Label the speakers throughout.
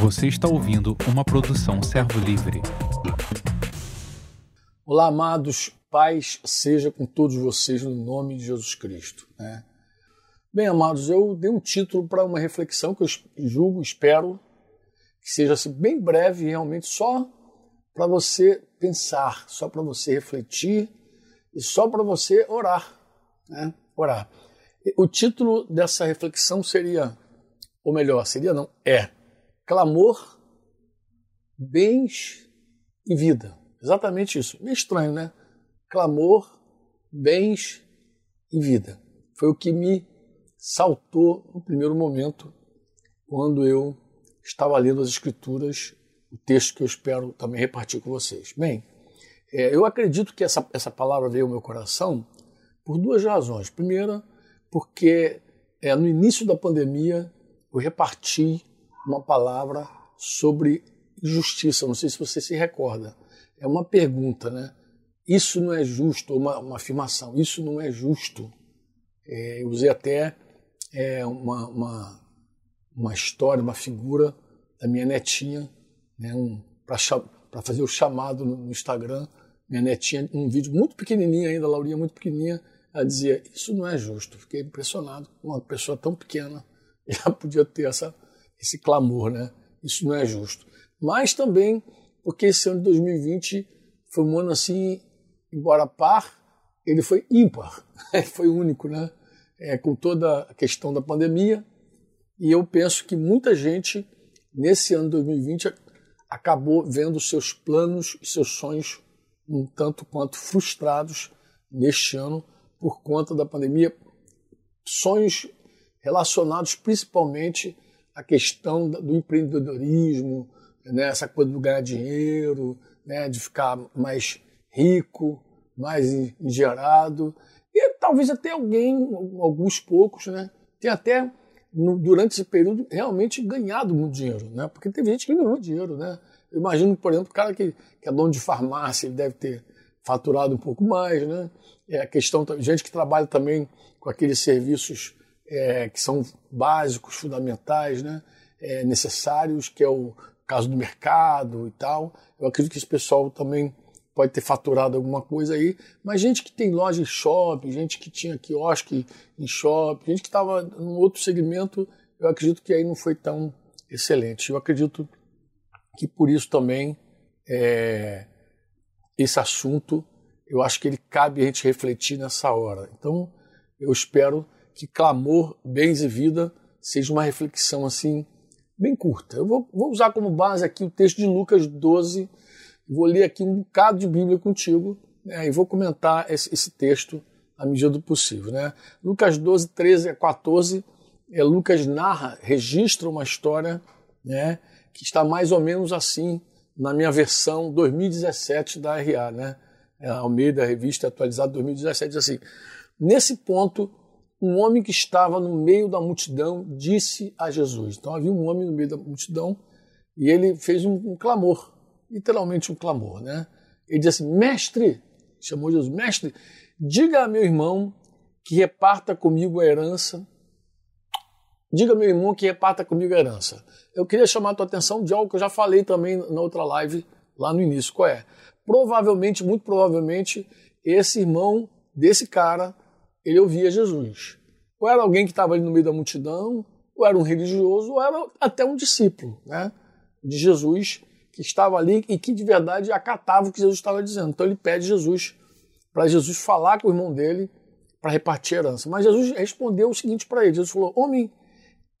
Speaker 1: Você está ouvindo uma produção Servo Livre.
Speaker 2: Olá, amados, paz seja com todos vocês no nome de Jesus Cristo. Né? Bem, amados, eu dei um título para uma reflexão que eu julgo, espero que seja assim, bem breve, realmente só para você pensar, só para você refletir e só para você orar. Né? Orar. O título dessa reflexão seria, ou melhor, seria não, é Clamor, Bens e Vida. Exatamente isso. Meio estranho, né? Clamor, bens e vida. Foi o que me saltou no primeiro momento quando eu estava lendo as Escrituras, o texto que eu espero também repartir com vocês. Bem, é, eu acredito que essa, essa palavra veio ao meu coração por duas razões. Primeira, porque é, no início da pandemia eu reparti uma palavra sobre justiça. Não sei se você se recorda. É uma pergunta, né? Isso não é justo, uma, uma afirmação. Isso não é justo. É, eu usei até é, uma, uma, uma, história, uma figura da minha netinha, né, um, para fazer o chamado no, no, Instagram. Minha netinha, um vídeo muito pequenininho ainda, a Laurinha muito pequenininha, ela dizia: Isso não é justo. Fiquei impressionado. Uma pessoa tão pequena já podia ter essa, esse clamor, né? Isso não é justo. Mas também porque esse ano de 2020 foi um ano assim, embora par, ele foi ímpar, foi único, né? É, com toda a questão da pandemia. E eu penso que muita gente, nesse ano de 2020, acabou vendo seus planos e seus sonhos um tanto quanto frustrados neste ano por conta da pandemia. Sonhos relacionados principalmente à questão do empreendedorismo, né, essa coisa do ganhar dinheiro, né, de ficar mais rico, mais engerado. E talvez até alguém, alguns poucos, né, tenha até no, durante esse período realmente ganhado muito dinheiro, né? Porque teve gente que ganhou dinheiro, né? Eu imagino, por exemplo, o cara que, que é dono de farmácia, ele deve ter faturado um pouco mais, né? É a questão, gente que trabalha também com aqueles serviços é, que são básicos, fundamentais, né? É, necessários, que é o caso do mercado e tal. Eu acredito que esse pessoal também pode ter faturado alguma coisa aí, mas gente que tem loja em shopping, gente que tinha quiosque em shopping, gente que estava num outro segmento, eu acredito que aí não foi tão excelente. Eu acredito que por isso também é, esse assunto, eu acho que ele cabe a gente refletir nessa hora. Então, eu espero que clamor, bens e vida seja uma reflexão assim bem curta. Eu vou, vou usar como base aqui o texto de Lucas 12, vou ler aqui um bocado de Bíblia contigo né, e vou comentar esse, esse, texto à medida do possível. Né? Lucas 12, 13 a 14, é, Lucas narra, registra uma história né, que está mais ou menos assim na minha versão 2017 da RA, né? É, Almeida, revista atualizada 2017, diz assim: Nesse ponto, um homem que estava no meio da multidão disse a Jesus. Então havia um homem no meio da multidão e ele fez um, um clamor, literalmente um clamor, né? Ele disse assim: Mestre, chamou Jesus, Mestre, diga a meu irmão que reparta comigo a herança. Diga a meu irmão que reparta comigo a herança. Eu queria chamar a tua atenção de algo que eu já falei também na outra live lá no início. Qual é? Provavelmente, muito provavelmente, esse irmão desse cara ele ouvia Jesus. Ou era alguém que estava ali no meio da multidão, ou era um religioso, ou era até um discípulo né, de Jesus que estava ali e que de verdade acatava o que Jesus estava dizendo. Então ele pede Jesus para Jesus falar com o irmão dele para repartir a herança. Mas Jesus respondeu o seguinte para ele: Jesus falou, Homem,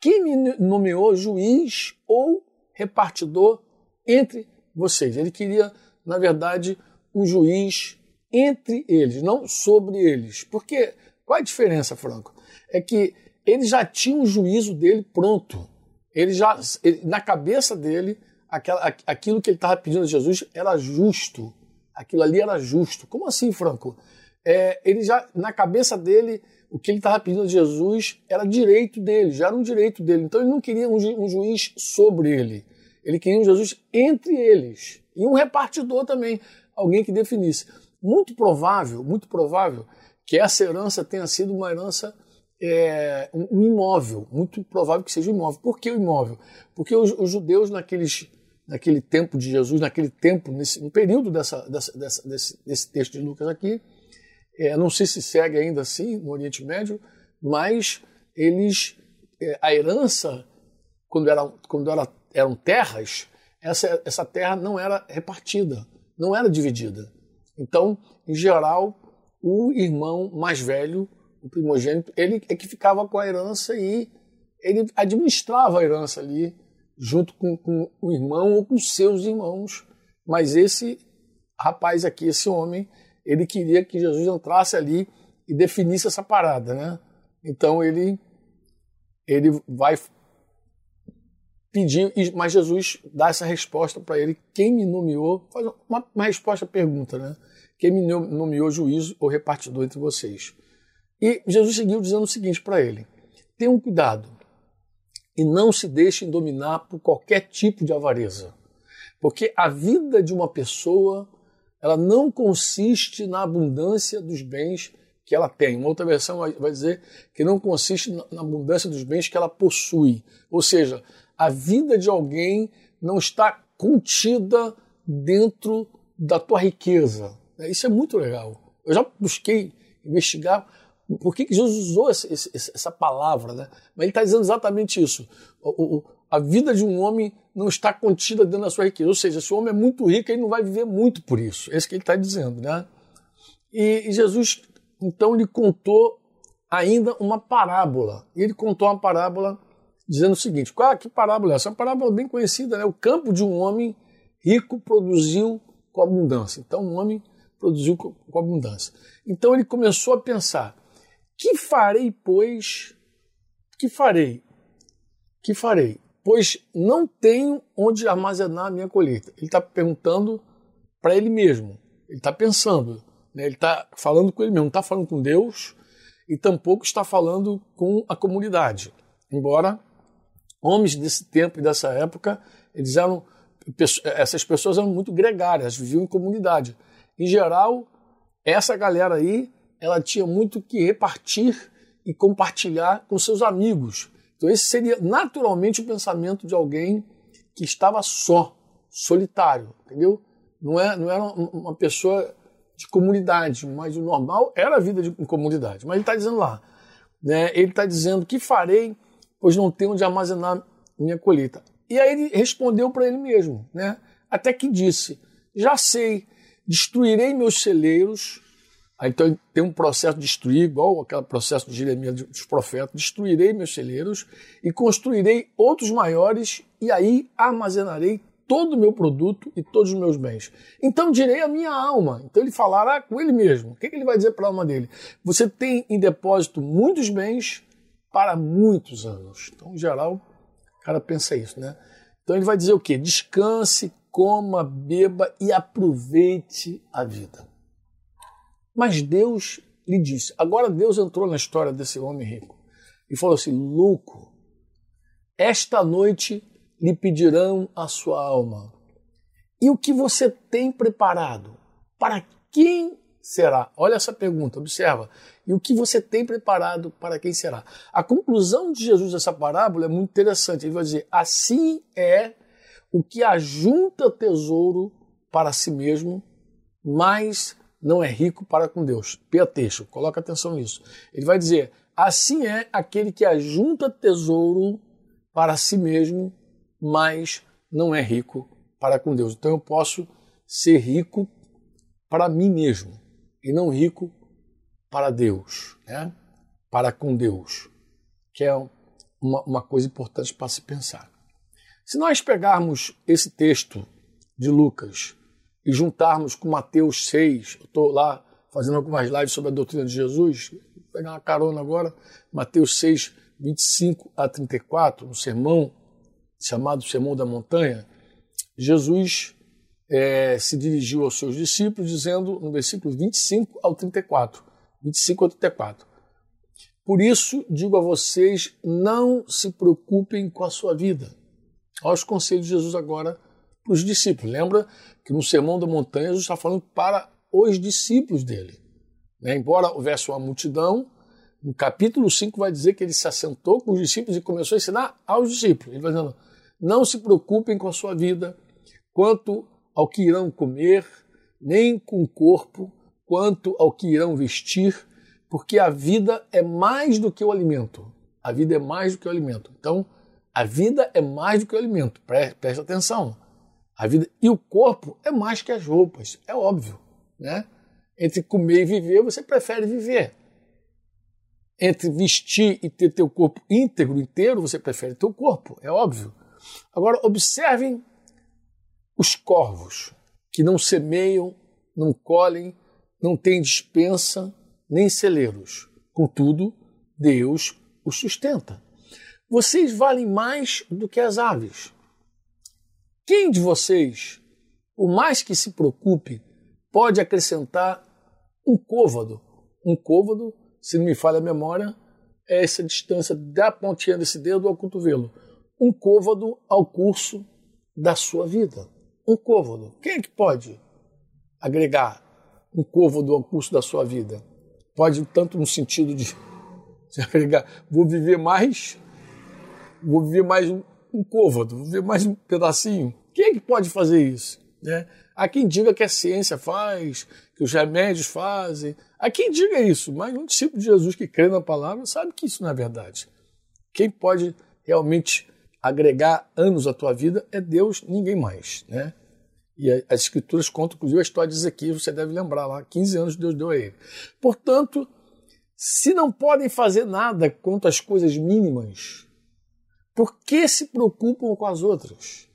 Speaker 2: quem me nomeou juiz ou repartidor entre vocês? Ele queria, na verdade, um juiz entre eles, não sobre eles. Porque qual a diferença, Franco? É que ele já tinha o juízo dele pronto. Ele já, ele, na cabeça dele, aquela, aquilo que ele estava pedindo a Jesus era justo. Aquilo ali era justo. Como assim, Franco? É, ele já, na cabeça dele, o que ele estava pedindo a Jesus era direito dele, já era um direito dele. Então ele não queria um, ju, um juiz sobre ele. Ele queria um Jesus entre eles. E um repartidor também, alguém que definisse. Muito provável, muito provável que essa herança tenha sido uma herança é, um imóvel, muito provável que seja um imóvel. Por que o imóvel? Porque os, os judeus, naqueles, naquele tempo de Jesus, naquele tempo, nesse, período dessa, dessa, dessa, desse, desse texto de Lucas aqui, é, não sei se segue ainda assim no Oriente Médio, mas eles, é, a herança, quando, era, quando era, eram terras, essa, essa terra não era repartida, não era dividida. Então, em geral, o irmão mais velho o primogênito, ele é que ficava com a herança e ele administrava a herança ali, junto com, com o irmão ou com seus irmãos. Mas esse rapaz aqui, esse homem, ele queria que Jesus entrasse ali e definisse essa parada, né? Então ele ele vai pedir, mas Jesus dá essa resposta para ele. Quem me nomeou? Faz uma, uma resposta pergunta, né? Quem me nomeou juízo ou repartidor entre vocês? E Jesus seguiu dizendo o seguinte para ele: tenham cuidado e não se deixem dominar por qualquer tipo de avareza, porque a vida de uma pessoa ela não consiste na abundância dos bens que ela tem. Uma outra versão vai dizer que não consiste na abundância dos bens que ela possui. Ou seja, a vida de alguém não está contida dentro da tua riqueza. Isso é muito legal. Eu já busquei investigar por que, Jesus usou essa, palavra? Né? Mas ele está dizendo exatamente isso. A vida de um homem não está contida dentro da sua riqueza. Ou seja, se o homem é muito rico, ele não vai viver muito por isso. É isso que ele está dizendo. Né? E, Jesus, então, lhe contou ainda uma parábola. Ele contou uma parábola dizendo o seguinte: qual, que parábola é essa? É uma parábola bem conhecida. Né? O campo de um homem rico produziu com abundância. Então, um homem produziu com abundância. Então, ele começou a pensar que farei, pois? Que farei? Que farei? Pois não tenho onde armazenar a minha colheita. Ele está perguntando para ele mesmo. Ele está pensando. Né? Ele está falando com ele mesmo. Não está falando com Deus e tampouco está falando com a comunidade. Embora homens desse tempo e dessa época, eles eram essas pessoas eram muito gregárias, viviam em comunidade. Em geral, essa galera aí ela tinha muito que repartir e compartilhar com seus amigos. Então, esse seria naturalmente o pensamento de alguém que estava só, solitário, entendeu? Não, é, não era uma pessoa de comunidade, mas o normal era a vida de comunidade. Mas ele está dizendo lá, né, ele está dizendo: que farei, pois não tenho onde armazenar minha colheita. E aí ele respondeu para ele mesmo, né? até que disse: já sei, destruirei meus celeiros então tem um processo de destruir, igual aquele processo de Jeremias dos profetas: destruirei meus celeiros e construirei outros maiores, e aí armazenarei todo o meu produto e todos os meus bens. Então direi a minha alma. Então ele falará com ele mesmo. O que, ele vai dizer para a alma dele? Você tem em depósito muitos bens para muitos anos. Então, em geral, o cara pensa isso, né? Então ele vai dizer o quê? Descanse, coma, beba e aproveite a vida. Mas Deus lhe disse. Agora Deus entrou na história desse homem rico e falou assim: Louco, esta noite lhe pedirão a sua alma. E o que você tem preparado? Para quem será? Olha essa pergunta, observa. E o que você tem preparado para quem será? A conclusão de Jesus dessa parábola é muito interessante. Ele vai dizer: Assim é o que ajunta tesouro para si mesmo, mas não é rico para com Deus. Piateixo, coloca atenção nisso. Ele vai dizer: assim é aquele que ajunta tesouro para si mesmo, mas não é rico para com Deus. Então eu posso ser rico para mim mesmo e não rico para Deus, né? para com Deus, que é uma, uma coisa importante para se pensar. Se nós pegarmos esse texto de Lucas e juntarmos com Mateus 6, eu estou lá fazendo algumas lives sobre a doutrina de Jesus, vou pegar uma carona agora, Mateus 6, 25 a 34, um sermão chamado Sermão da Montanha, Jesus é, se dirigiu aos seus discípulos dizendo no versículo 25 ao 34, 25 ao 34, por isso digo a vocês, não se preocupem com a sua vida. Olha os conselhos de Jesus agora para os discípulos. Lembra que no Sermão da Montanha Jesus está falando para os discípulos dele. Né? Embora houvesse uma multidão, No capítulo 5 vai dizer que ele se assentou com os discípulos e começou a ensinar aos discípulos. Ele vai dizendo: não se preocupem com a sua vida quanto ao que irão comer, nem com o corpo, quanto ao que irão vestir, porque a vida é mais do que o alimento. A vida é mais do que o alimento. Então, a vida é mais do que o alimento. Preste atenção. A vida e o corpo é mais que as roupas, é óbvio, né? Entre comer e viver, você prefere viver. Entre vestir e ter teu corpo íntegro, inteiro, você prefere teu corpo, é óbvio. Agora, observem os corvos, que não semeiam, não colhem, não têm dispensa, nem celeiros. Contudo, Deus os sustenta. Vocês valem mais do que as aves. Quem de vocês, por mais que se preocupe, pode acrescentar um côvado? Um côvado, se não me falha a memória, é essa distância da pontinha desse dedo ao cotovelo. Um côvado ao curso da sua vida. Um côvado. Quem é que pode agregar um côvado ao curso da sua vida? Pode tanto no sentido de agregar, vou viver mais, vou viver mais um, um côvado, vou viver mais um pedacinho. Quem é que pode fazer isso? Né? Há quem diga que a ciência faz, que os remédios fazem. Há quem diga isso, mas um discípulo de Jesus que crê na palavra sabe que isso não é verdade. Quem pode realmente agregar anos à tua vida é Deus, ninguém mais. Né? E as escrituras contam, inclusive, a história de Ezequiel, você deve lembrar lá, 15 anos Deus deu a ele. Portanto, se não podem fazer nada quanto às coisas mínimas, por que se preocupam com as outras?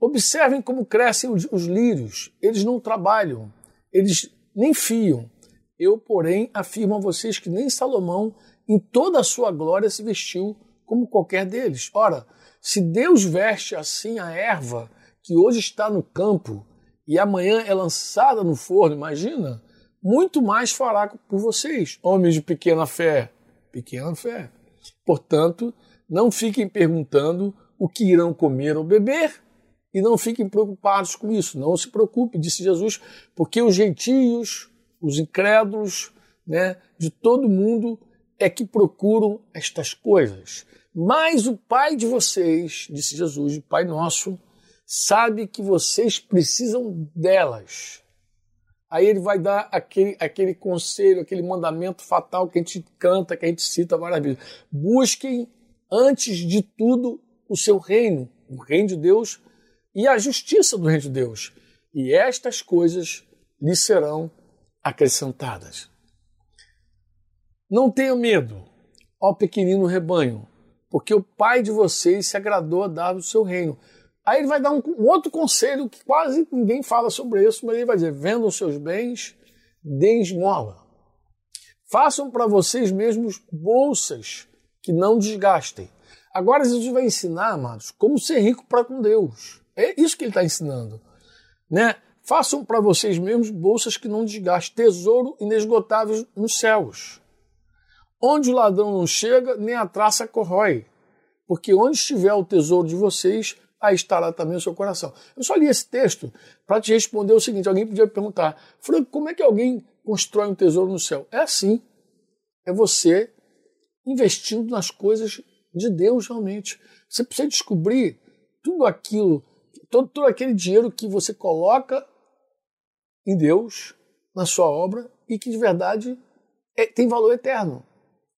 Speaker 2: Observem como crescem os, os lírios. Eles não trabalham, eles nem fiam. Eu, porém, afirmo a vocês que nem Salomão, em toda a sua glória, se vestiu como qualquer deles. Ora, se Deus veste assim a erva que hoje está no campo e amanhã é lançada no forno, imagina, muito mais fará por vocês, homens de pequena fé. Pequena fé. Portanto, não fiquem perguntando o que irão comer ou beber, e não fiquem preocupados com isso. Não se preocupe, disse Jesus, porque os gentios, os incrédulos, né, de todo mundo é que procuram estas coisas. Mas o Pai de vocês, disse Jesus, o Pai nosso, sabe que vocês precisam delas. Aí ele vai dar aquele, aquele conselho, aquele mandamento fatal que a gente canta, que a gente cita várias vezes. Busquem, antes de tudo, o seu reino, o reino de Deus e a justiça do reino de Deus. E estas coisas lhe serão acrescentadas. Não tenha medo, ó pequenino rebanho, porque o Pai de vocês se agradou a dar o seu reino. Aí ele vai dar um, um, outro conselho que quase ninguém fala sobre isso, mas ele vai dizer: vendam seus bens, deem esmola. Façam para vocês mesmos bolsas que não desgastem. Agora Jesus vai ensinar, amados, como ser rico para com Deus. É isso que ele está ensinando. Né? Façam para vocês mesmos bolsas que não desgastem, tesouro inesgotável nos céus. Onde o ladrão não chega, nem a traça corrói. Porque onde estiver o tesouro de vocês, aí estará também o seu coração. Eu só li esse texto para te responder o seguinte: alguém podia perguntar, Franco, como é que alguém constrói um tesouro no céu? É assim. É você investindo nas coisas de Deus realmente. Você precisa descobrir tudo aquilo todo, todo aquele dinheiro que você coloca em Deus, na sua obra, e que de verdade é, tem valor eterno.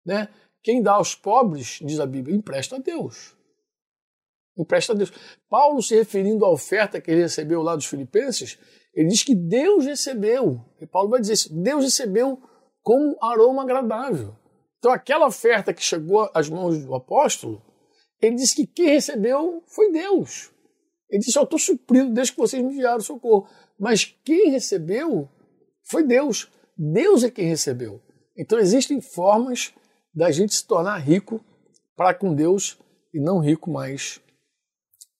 Speaker 2: Né? Quem dá aos pobres, diz a Bíblia, empresta a Deus. Empresta a Deus. Paulo, se referindo à oferta que ele recebeu lá dos filipenses, ele diz que Deus recebeu. E Paulo vai dizer isso: Deus recebeu como aroma agradável. Então, aquela oferta que chegou às mãos do apóstolo, ele disse que quem recebeu foi Deus. Ele disse: Eu estou suprido desde que vocês me enviaram socorro. Mas quem recebeu foi Deus. Deus é quem recebeu. Então existem formas da gente se tornar rico para com Deus e não rico mais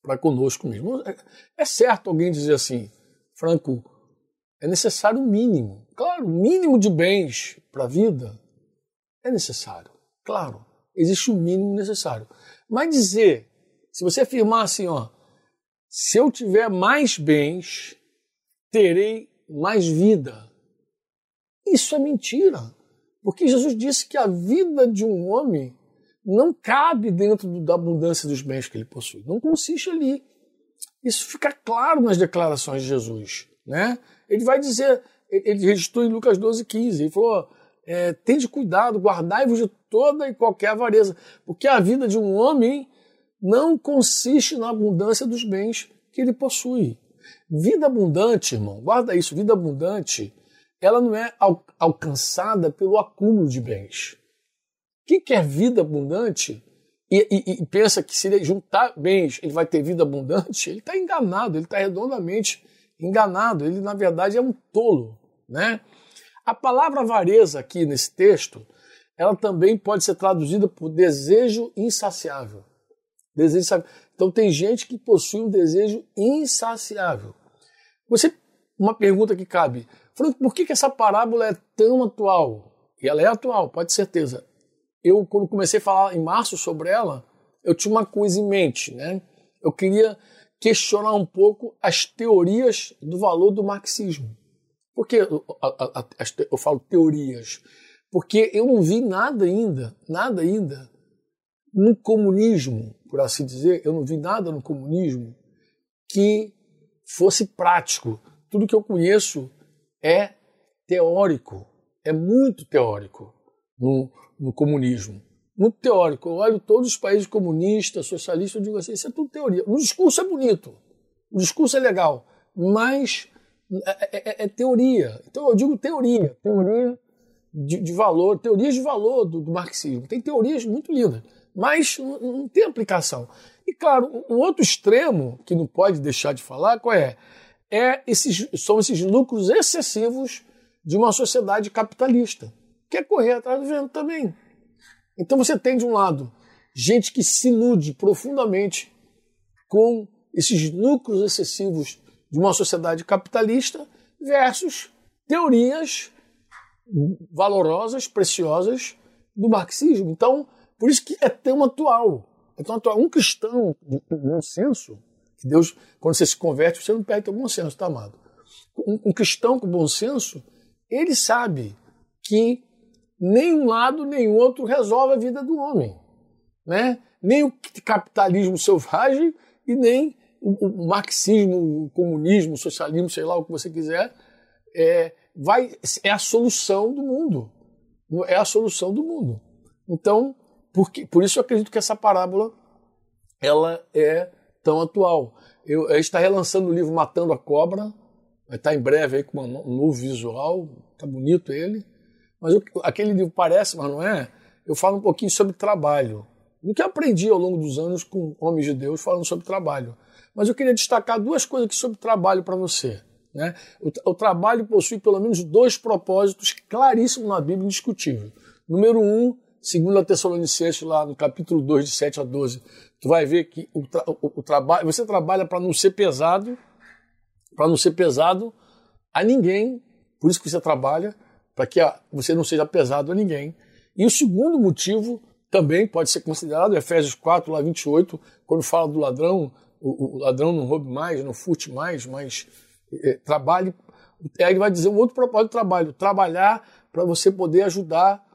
Speaker 2: para conosco mesmo. É certo alguém dizer assim, Franco, é necessário o mínimo. Claro, o mínimo de bens para a vida é necessário. Claro, existe o mínimo necessário. Mas dizer, se você afirmar assim, ó, se eu tiver mais bens, terei mais vida. Isso é mentira. Porque Jesus disse que a vida de um homem não cabe dentro da abundância dos bens que ele possui. Não consiste ali. Isso fica claro nas declarações de Jesus. Né? Ele vai dizer, ele registrou em Lucas 12, 15, ele falou: é, tende cuidado, guardai-vos de toda e qualquer avareza, porque a vida de um homem não consiste na abundância dos bens que ele possui. Vida abundante, irmão, guarda isso, vida abundante, ela não é al alcançada pelo acúmulo de bens. Quem quer vida abundante e, e, e pensa que se ele juntar bens ele vai ter vida abundante, ele está enganado, ele está redondamente enganado. Ele, na verdade, é um tolo. Né? A palavra avareza aqui nesse texto, ela também pode ser traduzida por desejo insaciável. Desejo insaciável. Então tem gente que possui um desejo insaciável. Você, uma pergunta que cabe, Franco, por que, que essa parábola é tão atual? E ela é atual, pode ter certeza eu, quando comecei a falar em março sobre ela, eu tinha uma coisa em mente, né? Eu queria questionar um pouco as teorias do valor do marxismo. Por que eu, eu falo teorias? Porque eu não vi nada ainda, nada ainda, no comunismo, por assim dizer, eu não vi nada no comunismo que fosse prático. Tudo que eu conheço é teórico, é muito teórico no, no comunismo. Muito teórico. Eu olho todos os países comunistas, socialistas, eu digo assim, isso é tudo teoria. O discurso é bonito, o discurso é legal, mas é, é, é, é teoria. Então eu digo teoria, teoria de, de valor, teorias de valor do, do, marxismo. Tem teorias muito lindas, mas não, não tem aplicação. E claro, um outro extremo que não pode deixar de falar qual é? é esses, são esses lucros excessivos de uma sociedade capitalista quer correr atrás do vento também. Então você tem de um lado gente que se ilude profundamente com esses lucros excessivos de uma sociedade capitalista versus teorias valorosas, preciosas do marxismo. Então, por isso que é tão atual. É tão atual. Um cristão de bom senso, que Deus, quando você se converte, você não perde o bom senso, tá amado? Um, um cristão com bom senso, ele sabe que nem um lado nem outro resolve a vida do homem. Né? Nem o capitalismo selvagem e nem o, marxismo, o comunismo, o socialismo, sei lá o que você quiser, é, vai, é a solução do mundo. É a solução do mundo. Então, por, isso eu acredito que essa parábola ela é tão atual. Eu, a gente está relançando o livro Matando a Cobra, vai estar tá em breve aí com um novo visual, tá bonito ele. Mas o, aquele livro parece, mas não é. Eu falo um pouquinho sobre trabalho. Do que aprendi ao longo dos anos com homens de Deus falando sobre trabalho. Mas eu queria destacar duas coisas aqui sobre trabalho para você. Né? O, o, trabalho possui pelo menos dois propósitos claríssimos na Bíblia, indiscutível. Número um, segundo a Tessalonicenses, lá no capítulo 2, de 7 a 12, tu vai ver que o, tra o, o trabalho, você trabalha para não ser pesado, para não ser pesado a ninguém, por isso que você trabalha, para que você não seja pesado a ninguém. E o segundo motivo também pode ser considerado, Efésios 4, lá 28, quando fala do ladrão, o, o ladrão não roube mais, não furte mais, mas é, trabalhe. Aí ele vai dizer um outro propósito do trabalho, trabalhar para você poder ajudar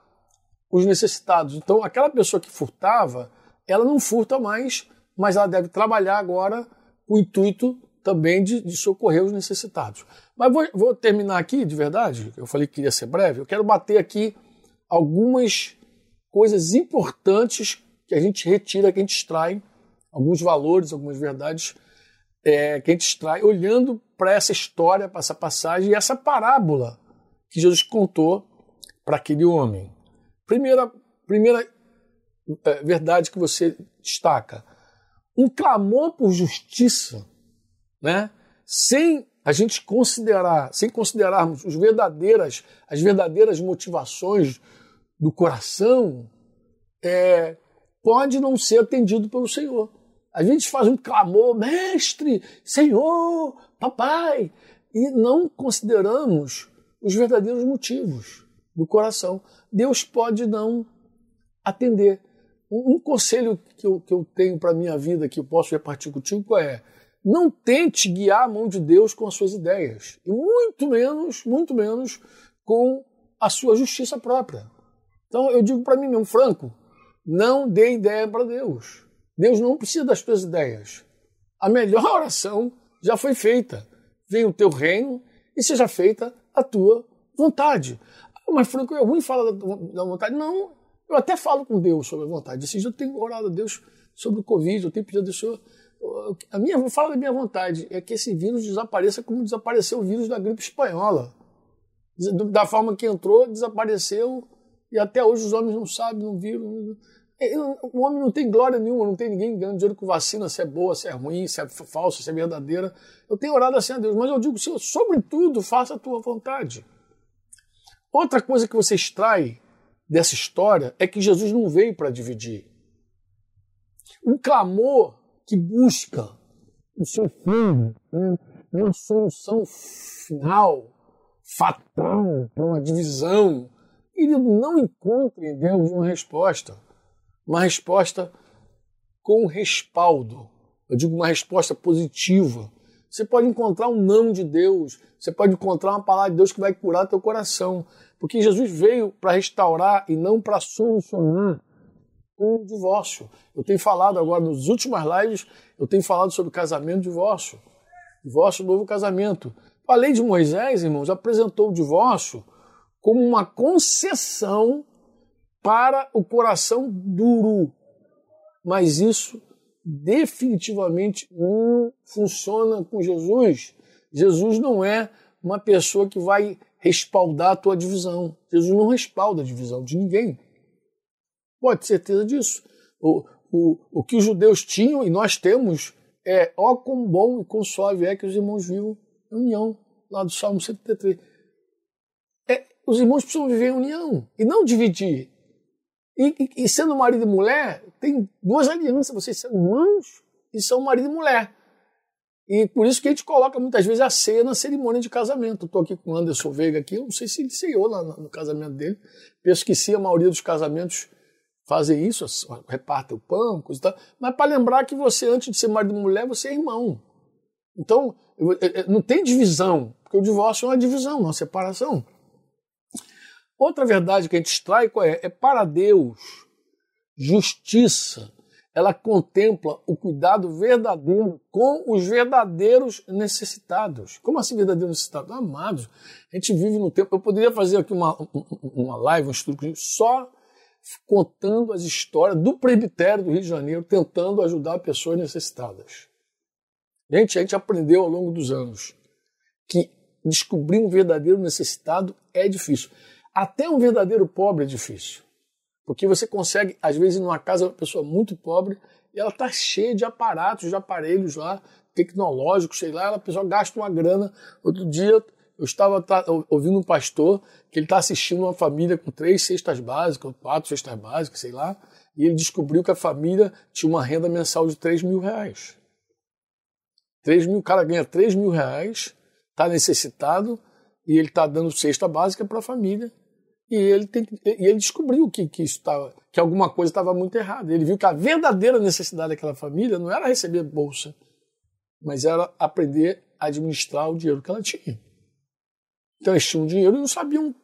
Speaker 2: os necessitados. Então, aquela pessoa que furtava, ela não furta mais, mas ela deve trabalhar agora com o intuito também de, de socorrer os necessitados. Mas vou, vou, terminar aqui, de verdade, eu falei que queria ser breve, eu quero bater aqui algumas coisas importantes que a gente retira, que a gente extrai, alguns valores, algumas verdades é, que a gente extrai, olhando para essa história, para essa passagem e essa parábola que Jesus contou para aquele homem. Primeira, primeira é, verdade que você destaca: um clamor por justiça né? sem a gente considerar, sem considerarmos os verdadeiras, as verdadeiras motivações do coração, é, pode não ser atendido pelo Senhor. A gente faz um clamor, mestre, Senhor, papai, e não consideramos os verdadeiros motivos do coração. Deus pode não atender. Um, um conselho que eu, que eu tenho para a minha vida, que eu posso repartir contigo, é não tente guiar a mão de Deus com as suas ideias, e muito menos, muito menos com a sua justiça própria. Então eu digo para mim mesmo, Franco, não dê ideia para Deus. Deus não precisa das tuas ideias. A melhor oração já foi feita. Venha o teu reino e seja feita a tua vontade. Ah, mas Franco, é ruim falar da vontade? Não, eu até falo com Deus sobre a vontade. Esses eu tenho orado a Deus sobre o Covid, eu tenho pedido a Deus, a minha, vou falar da minha vontade, é que esse vírus desapareça como desapareceu o vírus da gripe espanhola. Da forma que entrou, desapareceu, e até hoje os homens não sabem, não viram. É, o homem não tem glória nenhuma, não tem ninguém ganhando dinheiro com vacina, se é boa, se é ruim, se é falsa, se é verdadeira. Eu tenho orado assim a Deus, mas eu digo, Senhor, sobretudo, faça a tua vontade. Outra coisa que você extrai dessa história é que Jesus não veio para dividir. Um clamor que busca o seu filho, né, uma solução final, fatal, para uma divisão. Ele não encontra em Deus uma resposta. Uma resposta com respaldo. Eu digo uma resposta positiva. Você pode encontrar um não de Deus, você pode encontrar uma palavra de Deus que vai curar teu coração. Porque Jesus veio para restaurar e não para solucionar um divórcio. Eu tenho falado agora nos últimas lives, eu tenho falado sobre casamento divórcio. Divórcio, novo casamento. A lei de Moisés, irmãos, apresentou o divórcio como uma concessão para o coração duro. Mas isso definitivamente não funciona com Jesus. Jesus não é uma pessoa que vai respaldar a tua divisão. Jesus não respalda a divisão de ninguém. Pode ter certeza disso. O, o, o que os judeus tinham e nós temos é ó quão bom e quão suave é que os irmãos vivam em união, lá do Salmo 133. É, os irmãos precisam viver em união e não dividir. E, e, sendo marido e mulher, tem duas alianças, vocês são irmãos e são marido e mulher. E por isso que a gente coloca muitas vezes a ceia na cerimônia de casamento. Estou aqui com o Anderson Veiga aqui, eu não sei se ele ceiou lá no, casamento dele. Penso que sim, a maioria dos casamentos fazem isso, repartem o pão, coisa e tal. Mas para lembrar que você, antes de ser marido e mulher, você é irmão. Então, não tem divisão, porque o divórcio é uma divisão, uma separação. Outra verdade que a gente extrai qual é? É para Deus, justiça, ela contempla o cuidado verdadeiro com os verdadeiros necessitados. Como assim verdadeiros necessitados? Amados, a gente vive no tempo. Eu poderia fazer aqui uma, uma live, um estudo só contando as histórias do presbitério do Rio de Janeiro, tentando ajudar pessoas necessitadas. Gente, a gente aprendeu ao longo dos anos que descobrir um verdadeiro necessitado é difícil. Até um verdadeiro pobre é difícil. Porque você consegue, às vezes, numa casa uma pessoa muito pobre e ela está cheia de aparatos, de aparelhos lá, tecnológicos, sei lá, a pessoa gasta uma grana. Outro dia eu estava ouvindo um pastor que ele está assistindo uma família com três cestas básicas, quatro cestas básicas, sei lá, e ele descobriu que a família tinha uma renda mensal de 3 mil reais. 3 mil, o cara ganha 3 mil reais, está necessitado, e ele está dando cesta básica para a família. E ele, tem, e ele descobriu que, que, isso tava, que alguma coisa estava muito errada. Ele viu que a verdadeira necessidade daquela família não era receber bolsa, mas era aprender a administrar o dinheiro que ela tinha. Então eles tinham dinheiro e não sabiam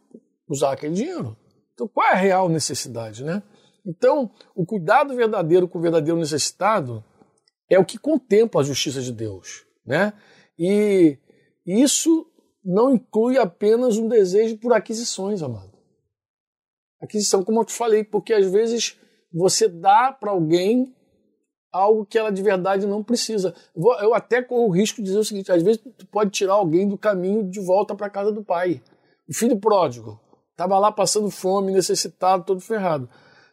Speaker 2: usar aquele dinheiro. Então qual é a real necessidade, né? Então, o cuidado verdadeiro com o verdadeiro necessitado é o que contempla a justiça de Deus, né? E isso não inclui apenas um desejo por aquisições, amado. Aquisição, como eu te falei, porque às vezes você dá para alguém algo que ela de verdade não precisa. Eu até corro o risco de dizer o seguinte: às vezes tu pode tirar alguém do caminho de volta para casa do pai. O filho pródigo estava lá passando fome, necessitado, todo ferrado.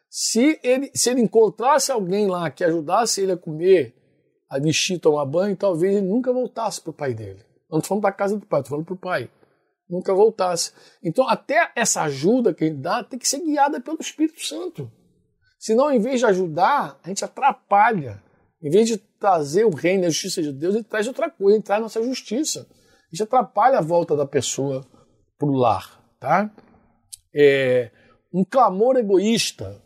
Speaker 2: Se ele, se ele encontrasse alguém lá que ajudasse ele a comer, a vestir, tomar banho, talvez ele nunca voltasse para o pai dele. Não estou falando para casa do pai, estou falando para o pai. Nunca voltasse. Então, até essa ajuda que ele dá tem que ser guiada pelo Espírito Santo. Senão, em vez de ajudar, a gente atrapalha. Em vez de trazer o reino e a justiça de Deus, ele traz outra coisa, ele traz nossa justiça. A gente atrapalha a volta da pessoa para o lar. Tá? É, um clamor egoísta,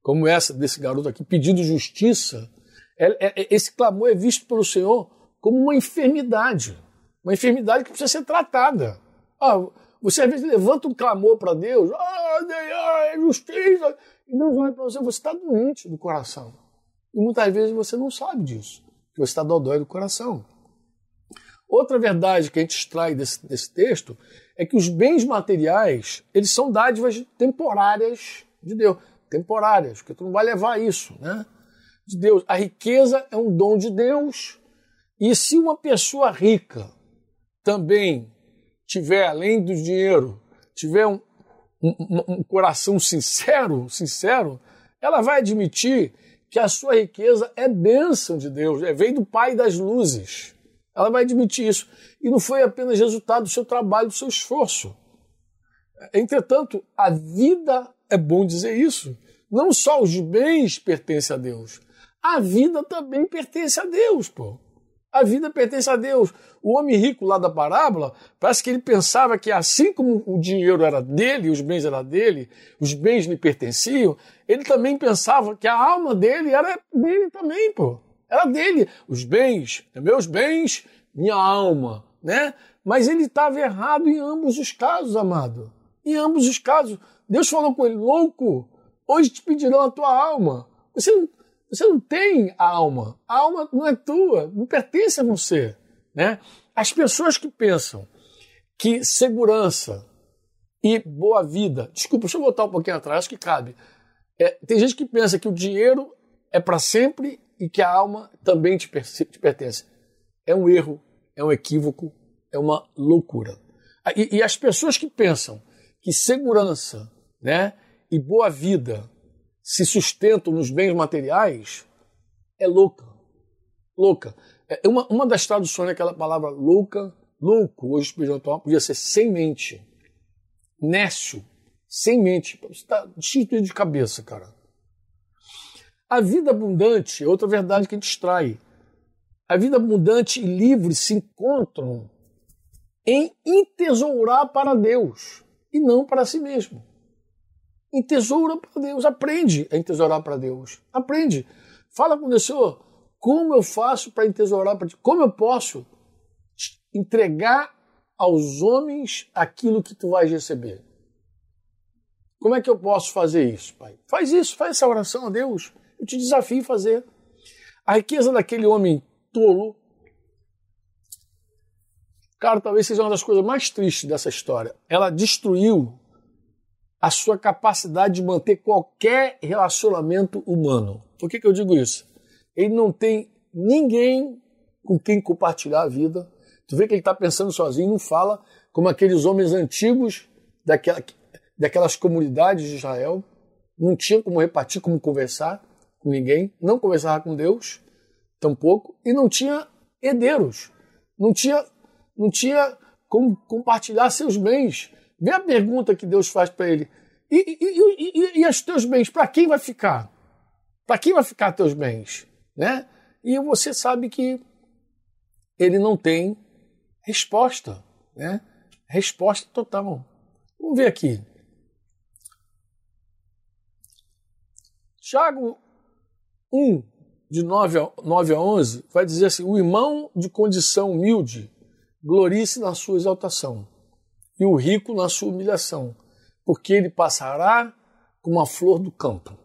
Speaker 2: como essa desse garoto aqui, pedindo justiça, é, é, esse clamor é visto pelo Senhor como uma enfermidade. Uma enfermidade que precisa ser tratada. Ah, Você às vezes levanta um clamor para Deus, ah, é justiça, e Deus olha para você, você está doente do coração. E muitas vezes você não sabe disso, que você está dodói do coração. Outra verdade que a gente extrai desse, desse texto é que os bens materiais, eles são dádivas temporárias de Deus. Temporárias, porque tu não vai levar isso, né? De Deus. A riqueza é um dom de Deus. E se uma pessoa rica também tiver, além do dinheiro, tiver um, um, um coração sincero, sincero, ela vai admitir que a sua riqueza é bênção de Deus, é, vem do Pai das luzes. Ela vai admitir isso. E não foi apenas resultado do seu trabalho, do seu esforço. Entretanto, a vida, é bom dizer isso, não só os bens pertencem a Deus, a vida também pertence a Deus, pô. A vida pertence a Deus. O homem rico lá da parábola, parece que ele pensava que assim como o dinheiro era dele, os bens eram dele, os bens lhe pertenciam, ele também pensava que a alma dele era dele também, pô. Era dele. Os bens, meus bens, minha alma, né? Mas ele estava errado em ambos os casos, amado. Em ambos os casos. Deus falou com ele, louco, hoje te pedirão a tua alma. Você não, você não tem alma. A alma não é tua, não pertence a você. Né? As pessoas que pensam que segurança e boa vida. Desculpa, deixa eu voltar um pouquinho atrás, que cabe. É, tem gente que pensa que o dinheiro é para sempre e que a alma também te, te, pertence. É um erro, é um equívoco, é uma loucura. E, e as pessoas que pensam que segurança né, e boa vida se sustentam nos bens materiais é louca. Louca. É uma, uma das traduções daquela palavra louca, louco, hoje espiritual, podia ser sem mente. Nécio, sem mente. Você está cheio de cabeça, cara. A vida abundante é outra verdade que extrai. A vida abundante e livre se encontram em entesourar para Deus e não para si mesmo entesoura para Deus, aprende a entesourar para Deus. Aprende. Fala com o Senhor, como eu faço para entesourar para ti? Como eu posso entregar aos homens aquilo que tu vais receber? Como é que eu posso fazer isso, Pai? Faz isso, faz essa oração a Deus. Eu te desafio a fazer. A riqueza daquele homem tolo, cara, talvez seja uma das coisas mais tristes dessa história. Ela destruiu a sua capacidade de manter qualquer relacionamento humano. Por que, que eu digo isso? Ele não tem ninguém com quem compartilhar a vida. Tu vê que ele está pensando sozinho, não fala como aqueles homens antigos daquela, daquelas comunidades de Israel. Não tinha como repartir, como conversar com ninguém, não conversava com Deus, tampouco, e não tinha herdeiros, não tinha, não tinha como compartilhar seus bens. Vê a pergunta que Deus faz para ele. E, e, e, e, os teus bens, para quem vai ficar? Para quem vai ficar teus bens? Né? E você sabe que ele não tem resposta. Né? Resposta total. Vamos ver aqui. Tiago 1, de 9 a, 9 a 11, vai dizer assim: O irmão de condição humilde glorie-se na sua exaltação e o rico na sua humilhação, porque ele passará como a flor do campo.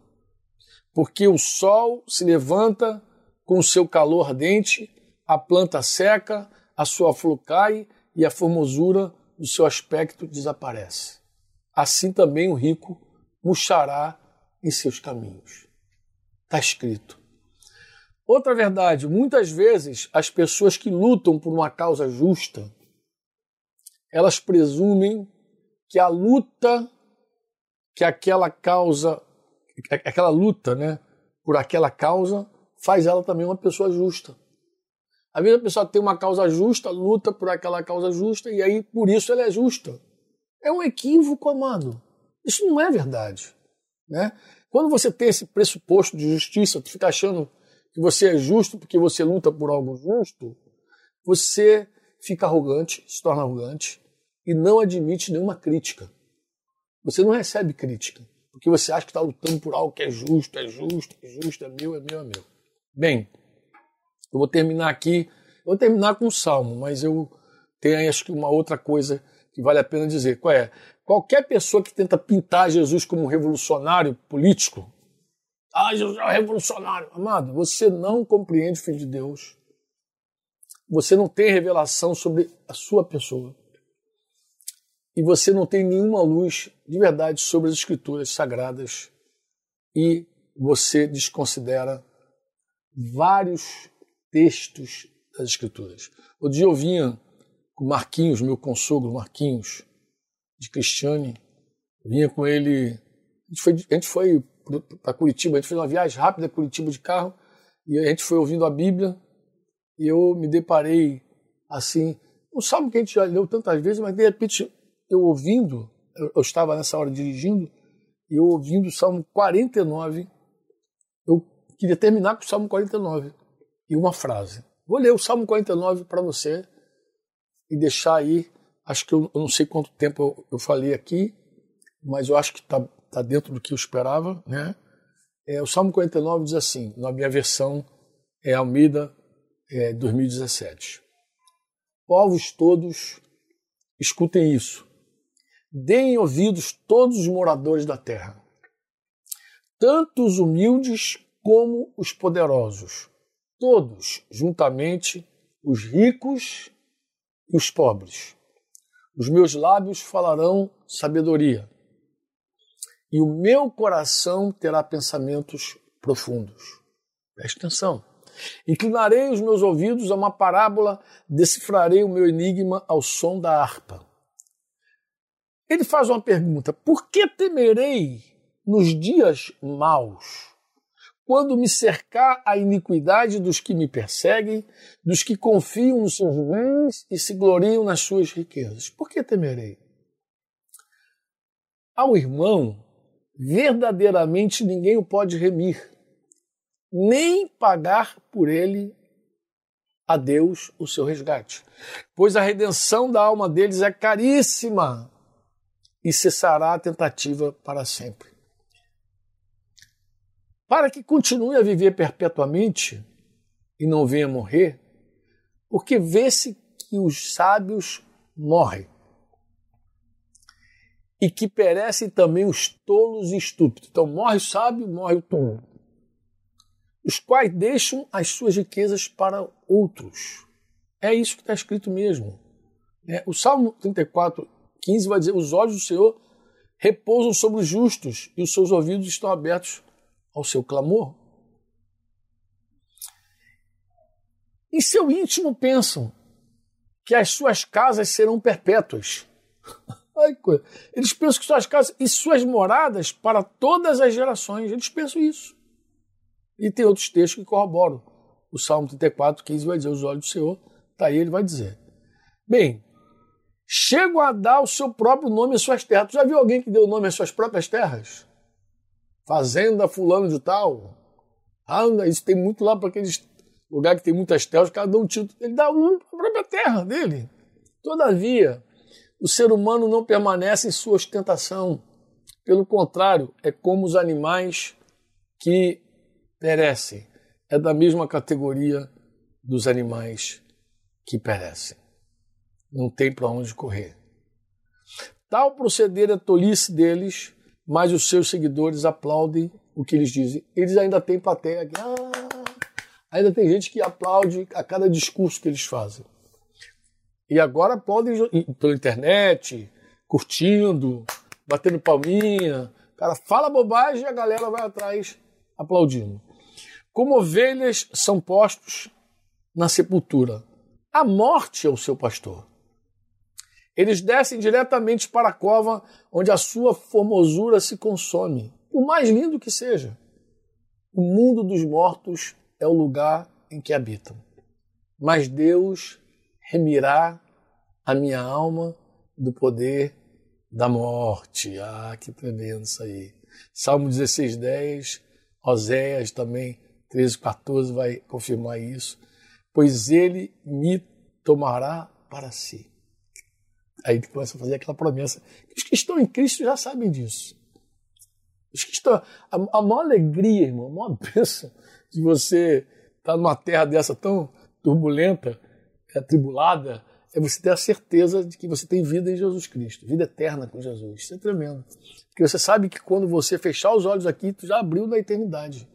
Speaker 2: Porque o sol se levanta com o seu calor ardente, a planta seca, a sua flor cai e a formosura do seu aspecto desaparece. Assim também o rico murchará em seus caminhos. Está escrito. Outra verdade, muitas vezes as pessoas que lutam por uma causa justa elas presumem que a luta que aquela causa, aquela luta, né, por aquela causa, faz ela também uma pessoa justa. Às vezes a pessoa tem uma causa justa, luta por aquela causa justa e aí por isso ela é justa. É um equívoco, amado. Isso não é verdade, né? Quando você tem esse pressuposto de justiça, tu fica achando que você é justo porque você luta por algo justo, você fica arrogante, se torna arrogante, e não admite nenhuma crítica. Você não recebe crítica, porque você acha que está lutando por algo que é justo, é justo, é justo, é meu, é meu, é meu. Bem, eu vou terminar aqui, eu vou terminar com um salmo, mas eu tenho acho que uma outra coisa que vale a pena dizer. Qual é? Qualquer pessoa que tenta pintar Jesus como um revolucionário político, ah, Jesus é um revolucionário. Amado, você não compreende o Filho de Deus. Você não tem revelação sobre a sua pessoa. E você não tem nenhuma luz de verdade sobre as Escrituras sagradas. E você desconsidera vários textos das Escrituras. O dia eu vinha com Marquinhos, meu consogro Marquinhos, de Cristiane. Vinha com ele. A gente foi, foi para Curitiba, a gente fez uma viagem rápida a Curitiba de carro e a gente foi ouvindo a Bíblia e eu me deparei assim. Um salmo que a gente já leu tantas vezes, mas de repente eu ouvindo, eu, eu estava nessa hora dirigindo e eu ouvindo o Salmo 49, eu queria terminar com o Salmo 49 e uma frase. Vou ler o Salmo 49 para você e deixar aí acho que eu, eu não sei quanto tempo eu, eu, falei aqui, mas eu acho que está tá dentro do que eu esperava. Né? É, o Salmo 49 diz assim, na minha versão é Almeida é, 2017. Povos todos, escutem isso. Deem ouvidos todos os moradores da terra, tanto os humildes como os poderosos, todos juntamente, os ricos e os pobres os meus lábios falarão sabedoria, e o meu coração terá pensamentos profundos. Preste atenção. Inclinarei os meus ouvidos a uma parábola, decifrarei o meu enigma ao som da harpa. Ele faz uma pergunta: por que temerei nos dias maus? quando me cercar a iniquidade dos que me perseguem, dos que confiam nos seus bens e se gloriam nas suas riquezas. Por que temerei? Ao irmão, verdadeiramente ninguém o pode remir, nem pagar por ele a Deus o seu resgate. Pois a redenção da alma deles é caríssima e cessará a tentativa para sempre para que continue a viver perpetuamente e não venha morrer, porque vê-se que os sábios morrem e que perecem também os tolos e estúpidos. Então morre o sábio, morre o tolo. Os quais deixam as suas riquezas para outros. É isso que está escrito mesmo. É, o Salmo 34, 15 vai dizer: Os olhos do Senhor repousam sobre os justos e os seus ouvidos estão abertos ao seu clamor. Em seu íntimo pensam que as suas casas serão perpétuas. Eles pensam que suas casas e suas moradas para todas as gerações. Eles pensam isso. E tem outros textos que corroboram. O Salmo 34, 15 vai dizer: Os olhos do Senhor, está aí, ele vai dizer. Bem, chegam a dar o seu próprio nome às suas terras. Tu já viu alguém que deu nome às suas próprias terras? Fazenda fulano de tal. Anda, isso tem muito lá para aqueles lugar que tem muitas terras, o cara dá um título, ele dá um para a própria terra dele. Todavia, o ser humano não permanece em sua ostentação. Pelo contrário, é como os animais que perecem. É da mesma categoria dos animais que perecem. Não tem para onde correr. Tal proceder é tolice deles mas os seus seguidores aplaudem o que eles dizem. Eles ainda têm plateia aqui. Ah, ainda tem gente que aplaude a cada discurso que eles fazem. E agora podem pela internet, curtindo, batendo palminha. O cara fala bobagem e a galera vai atrás aplaudindo. Como ovelhas são postos na sepultura. A morte é o seu pastor. Eles descem diretamente para a cova onde a sua formosura se consome, por mais lindo que seja. O mundo dos mortos é o lugar em que habitam. Mas Deus remirá a minha alma do poder da morte. Ah, que tremendo isso aí. Salmo 16, 10, Oséias também, 13, 14 vai confirmar isso. Pois ele me tomará para si Aí ele começa a fazer aquela promessa. Os que estão em Cristo já sabem disso. Os que estão. A, a maior alegria, irmão, a maior bênção de você estar numa terra dessa tão turbulenta, atribulada, é você ter a certeza de que você tem vida em Jesus Cristo, vida eterna com Jesus. Isso é tremendo. Porque você sabe que quando você fechar os olhos aqui, tu já abriu na eternidade.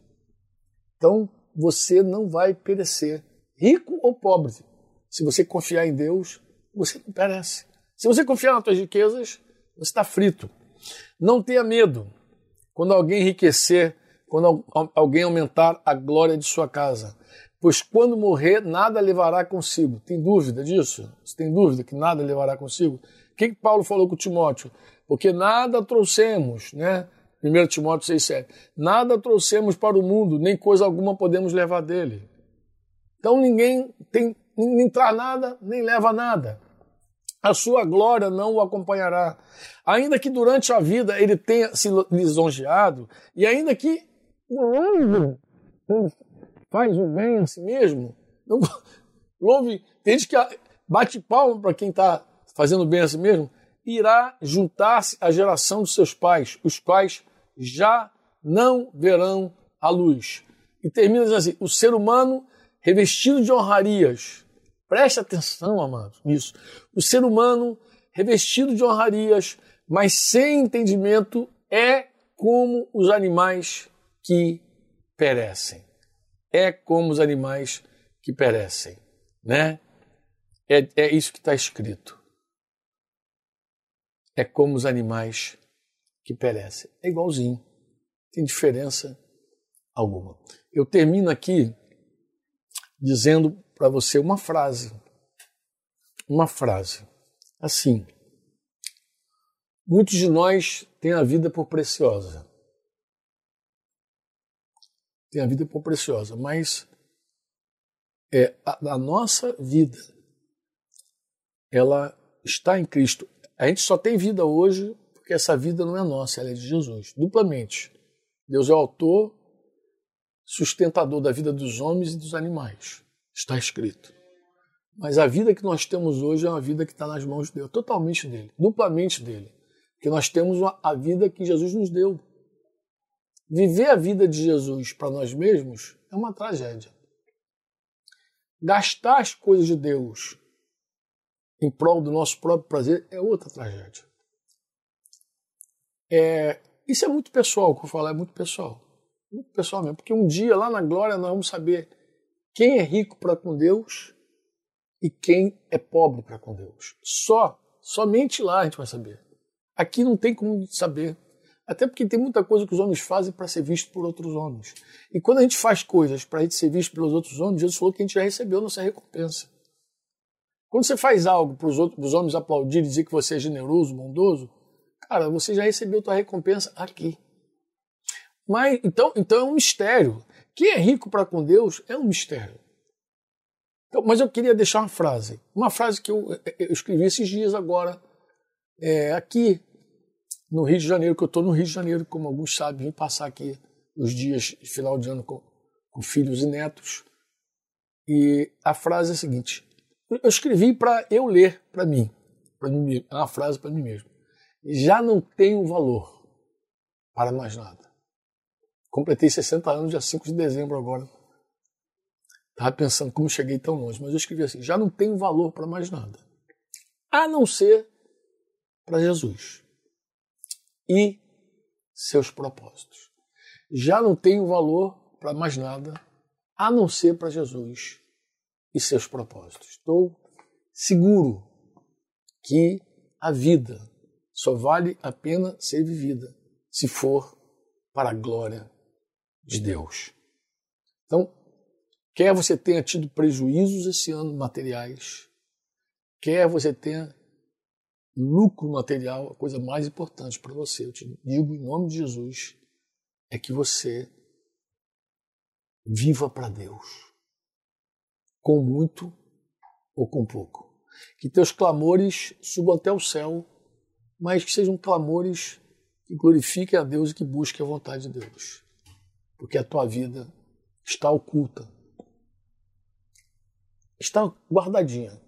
Speaker 2: Então, você não vai perecer, rico ou pobre. Se você confiar em Deus, você não perece. Se você confiar nas suas riquezas, você está frito. Não tenha medo quando alguém enriquecer, quando alguém aumentar a glória de sua casa. Pois quando morrer, nada levará consigo. Tem dúvida disso? Você tem dúvida que nada levará consigo? O que, que Paulo falou com Timóteo? Porque nada trouxemos, né? 1 Timóteo 6,7. Nada trouxemos para o mundo, nem coisa alguma podemos levar dele. Então ninguém tem, nem traz nada, nem leva nada. A sua glória não o acompanhará. Ainda que durante a vida ele tenha se lisonjeado, e ainda que faz o bem a si mesmo, não, louve, que bate palma para quem está fazendo bem a si mesmo, irá juntar-se à geração dos seus pais, os quais já não verão a luz. E termina dizendo assim: o ser humano revestido de honrarias. Preste atenção, amados, nisso. O ser humano revestido de honrarias, mas sem entendimento, é como os animais que perecem. É como os animais que perecem, né? É, é isso que está escrito. É como os animais que perecem. É igualzinho. Tem diferença alguma. Eu termino aqui dizendo para você uma frase. Uma frase. Assim. Muitos de nós têm a vida por preciosa. Tem a vida por preciosa, mas é, a, a nossa vida ela está em Cristo. A gente só tem vida hoje porque essa vida não é nossa, ela é de Jesus, duplamente. Deus é o autor, sustentador da vida dos homens e dos animais. Está escrito. Mas a vida que nós temos hoje é uma vida que está nas mãos dele, totalmente dele, duplamente dele. Porque nós temos a vida que Jesus nos deu. Viver a vida de Jesus para nós mesmos é uma tragédia. Gastar as coisas de Deus em prol do nosso próprio prazer é outra tragédia. É, isso é muito pessoal, o que eu falo é muito pessoal. Muito pessoal mesmo. Porque um dia lá na glória nós vamos saber quem é rico para com Deus e quem é pobre para com Deus. Só, somente lá a gente vai saber. Aqui não tem como saber. Até porque tem muita coisa que os homens fazem para ser visto por outros homens. E quando a gente faz coisas para a gente ser visto pelos outros homens, Jesus falou que a gente já recebeu nossa recompensa. Quando você faz algo para os outros homens aplaudirem e dizer que você é generoso, bondoso, Cara, você já recebeu tua recompensa aqui. Mas então, então é um mistério. Quem é rico para com Deus é um mistério. Então, mas eu queria deixar uma frase, uma frase que eu, eu escrevi esses dias agora, é, aqui no Rio de Janeiro, que eu estou no Rio de Janeiro, como alguns sabem, vim passar aqui os dias de final de ano com, com filhos e netos. E a frase é a seguinte: eu escrevi para eu ler para mim, para mim, é uma frase para mim mesmo já não tenho valor para mais nada. Completei 60 anos dia 5 de dezembro agora. Estava pensando como cheguei tão longe, mas eu escrevi assim: já não tenho valor para mais nada, a não ser para Jesus e seus propósitos. Já não tenho valor para mais nada, a não ser para Jesus e seus propósitos. Estou seguro que a vida só vale a pena ser vivida se for para a glória de Deus. Então, quer você tenha tido prejuízos esse ano materiais, quer você tenha lucro material, a coisa mais importante para você, eu te digo em nome de Jesus, é que você viva para Deus, com muito ou com pouco. Que teus clamores subam até o céu mas que sejam clamores que glorifiquem a Deus e que busquem a vontade de Deus. Porque a tua vida está oculta, está guardadinha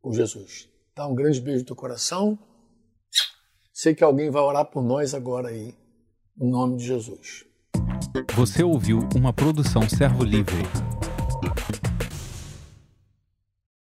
Speaker 2: com Jesus. Tá um grande beijo no teu coração. Sei que alguém vai orar por nós agora aí, em nome de Jesus.
Speaker 1: Você ouviu uma produção Servo Livre.